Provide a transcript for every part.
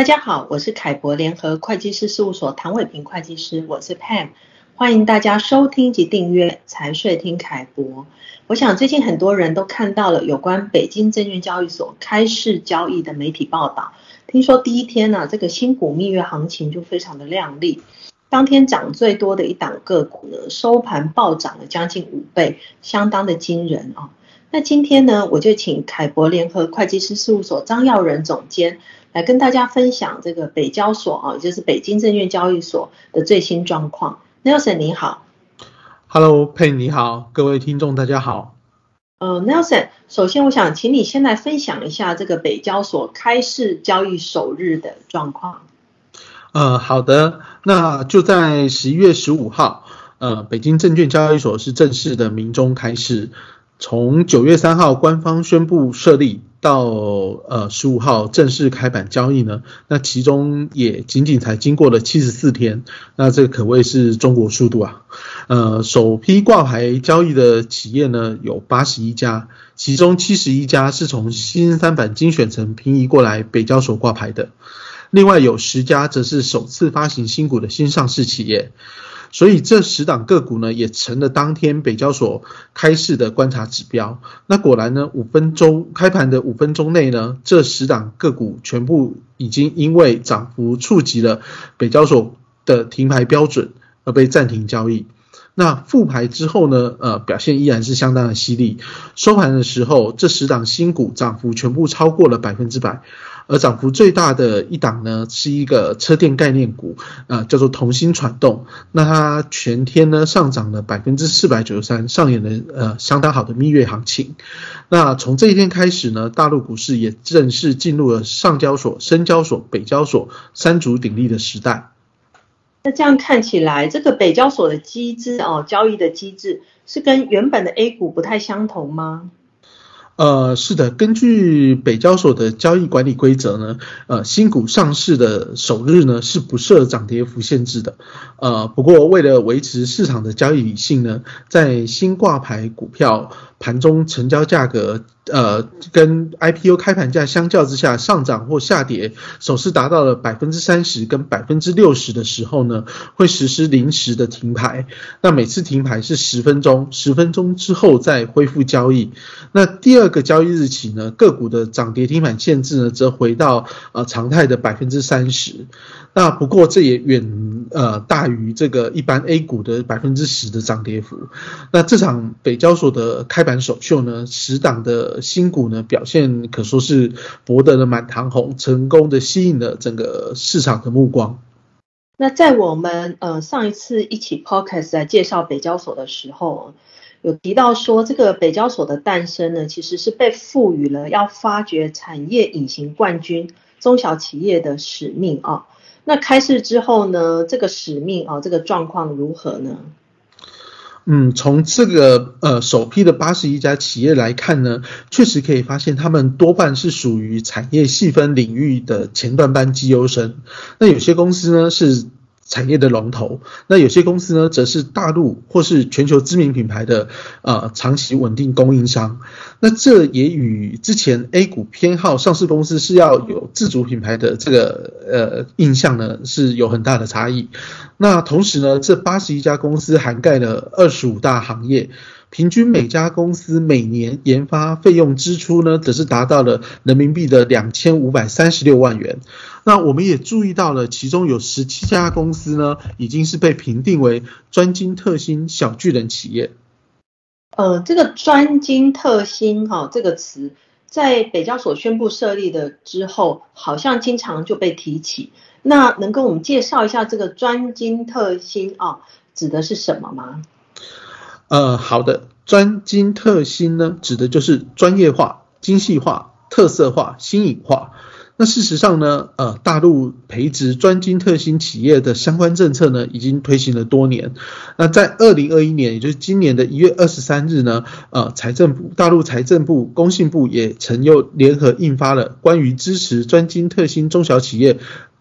大家好，我是凯博联合会计师事务所唐伟平会计师，我是 Pam，欢迎大家收听及订阅财税听凯博。我想最近很多人都看到了有关北京证券交易所开市交易的媒体报道，听说第一天呢、啊，这个新股蜜月行情就非常的亮丽，当天涨最多的一档个股呢，收盘暴涨了将近五倍，相当的惊人啊。那今天呢，我就请凯博联合会计师事务所张耀仁总监。来跟大家分享这个北交所啊，也就是北京证券交易所的最新状况。Nelson 你好，Hello 佩你好，各位听众大家好。呃，Nelson，首先我想请你先来分享一下这个北交所开市交易首日的状况。呃，好的，那就在十一月十五号，呃，北京证券交易所是正式的鸣钟开市。从九月三号官方宣布设立到呃十五号正式开板交易呢，那其中也仅仅才经过了七十四天，那这可谓是中国速度啊。呃，首批挂牌交易的企业呢有八十一家，其中七十一家是从新三板精选层平移过来北交所挂牌的，另外有十家则是首次发行新股的新上市企业。所以这十档个股呢，也成了当天北交所开市的观察指标。那果然呢，五分钟开盘的五分钟内呢，这十档个股全部已经因为涨幅触及了北交所的停牌标准而被暂停交易。那复牌之后呢，呃，表现依然是相当的犀利。收盘的时候，这十档新股涨幅全部超过了百分之百。而涨幅最大的一档呢，是一个车电概念股，呃，叫做同心传动。那它全天呢上涨了百分之四百九十三，上演了呃相当好的蜜月行情。那从这一天开始呢，大陆股市也正式进入了上交所、深交所、北交所三足鼎立的时代。那这样看起来，这个北交所的机制哦，交易的机制是跟原本的 A 股不太相同吗？呃，是的，根据北交所的交易管理规则呢，呃，新股上市的首日呢是不设涨跌幅限制的。呃，不过为了维持市场的交易理性呢，在新挂牌股票盘中成交价格，呃，跟 IPO 开盘价相较之下上涨或下跌，首次达到了百分之三十跟百分之六十的时候呢，会实施临时的停牌。那每次停牌是十分钟，十分钟之后再恢复交易。那第二个交易日起呢，个股的涨跌停板限制呢，则回到呃常态的百分之三十。那不过这也远呃大于这个一般 A 股的百分之十的涨跌幅。那这场北交所的开盘首秀呢，十档的新股呢表现可说是博得了满堂红，成功的吸引了整个市场的目光。那在我们呃上一次一起 podcast 来介绍北交所的时候，有提到说这个北交所的诞生呢，其实是被赋予了要发掘产业隐形冠军中小企业的使命啊。那开市之后呢，这个使命啊，这个状况如何呢？嗯，从这个呃首批的八十一家企业来看呢，确实可以发现他们多半是属于产业细分领域的前段班绩优生。那有些公司呢是。产业的龙头，那有些公司呢，则是大陆或是全球知名品牌的呃长期稳定供应商。那这也与之前 A 股偏好上市公司是要有自主品牌的这个呃印象呢，是有很大的差异。那同时呢，这八十一家公司涵盖了二十五大行业。平均每家公司每年研发费用支出呢，则是达到了人民币的两千五百三十六万元。那我们也注意到了，其中有十七家公司呢，已经是被评定为专精特新小巨人企业。呃，这个专精特新哈、哦、这个词，在北交所宣布设立的之后，好像经常就被提起。那能跟我们介绍一下这个专精特新啊、哦，指的是什么吗？呃，好的，专精特新呢，指的就是专业化、精细化、特色化、新颖化。那事实上呢，呃，大陆培植专精特新企业的相关政策呢，已经推行了多年。那在二零二一年，也就是今年的一月二十三日呢，呃，财政部、大陆财政部、工信部也曾又联合印发了关于支持专精特新中小企业。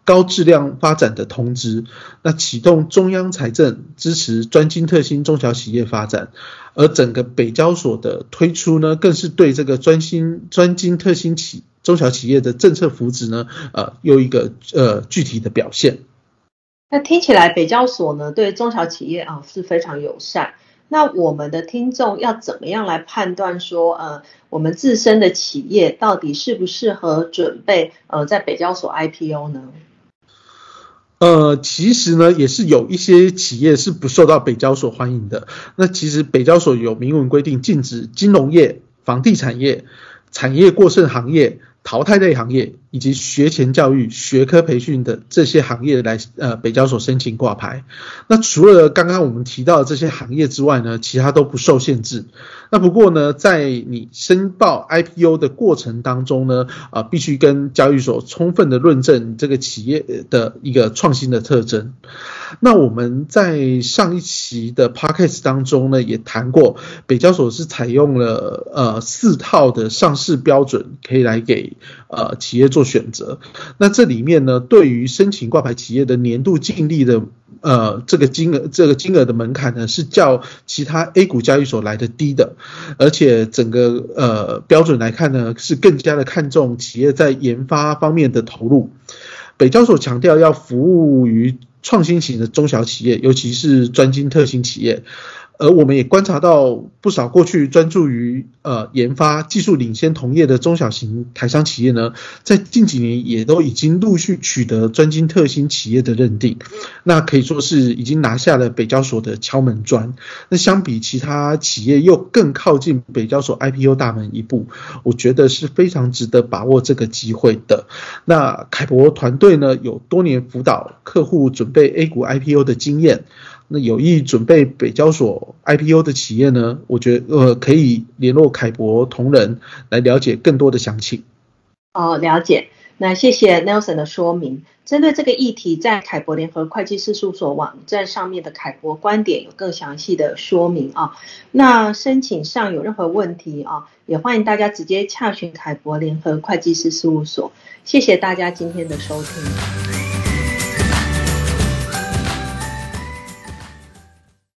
高质量发展的通知，那启动中央财政支持专精特新中小企业发展，而整个北交所的推出呢，更是对这个专心专精特新企中小企业的政策福祉呢，呃，有一个呃具体的表现。那听起来北交所呢对中小企业啊是非常友善。那我们的听众要怎么样来判断说，呃，我们自身的企业到底适不适合准备呃在北交所 IPO 呢？呃，其实呢，也是有一些企业是不受到北交所欢迎的。那其实北交所有明文规定，禁止金融业、房地产业、产业过剩行业。淘汰类行业以及学前教育、学科培训的这些行业来呃北交所申请挂牌。那除了刚刚我们提到的这些行业之外呢，其他都不受限制。那不过呢，在你申报 IPO 的过程当中呢，啊、必须跟交易所充分的论证这个企业的一个创新的特征。那我们在上一期的 Podcast 当中呢，也谈过，北交所是采用了呃四套的上市标准，可以来给呃企业做选择。那这里面呢，对于申请挂牌企业的年度净利的呃这个金额，这个金额的门槛呢，是较其他 A 股交易所来的低的，而且整个呃标准来看呢，是更加的看重企业在研发方面的投入。北交所强调要服务于创新型的中小企业，尤其是专精特新企业。而我们也观察到不少过去专注于呃研发、技术领先同业的中小型台商企业呢，在近几年也都已经陆续取得专精特新企业的认定，那可以说是已经拿下了北交所的敲门砖。那相比其他企业又更靠近北交所 IPO 大门一步，我觉得是非常值得把握这个机会的。那凯博团队呢，有多年辅导客户准备 A 股 IPO 的经验。那有意准备北交所 IPO 的企业呢，我觉得呃可以联络凯博同仁来了解更多的详情。哦，了解。那谢谢 Nelson 的说明。针对这个议题，在凯博联合会计师事务所网站上面的凯博观点有更详细的说明啊。那申请上有任何问题啊，也欢迎大家直接洽询凯博联合会计师事务所。谢谢大家今天的收听。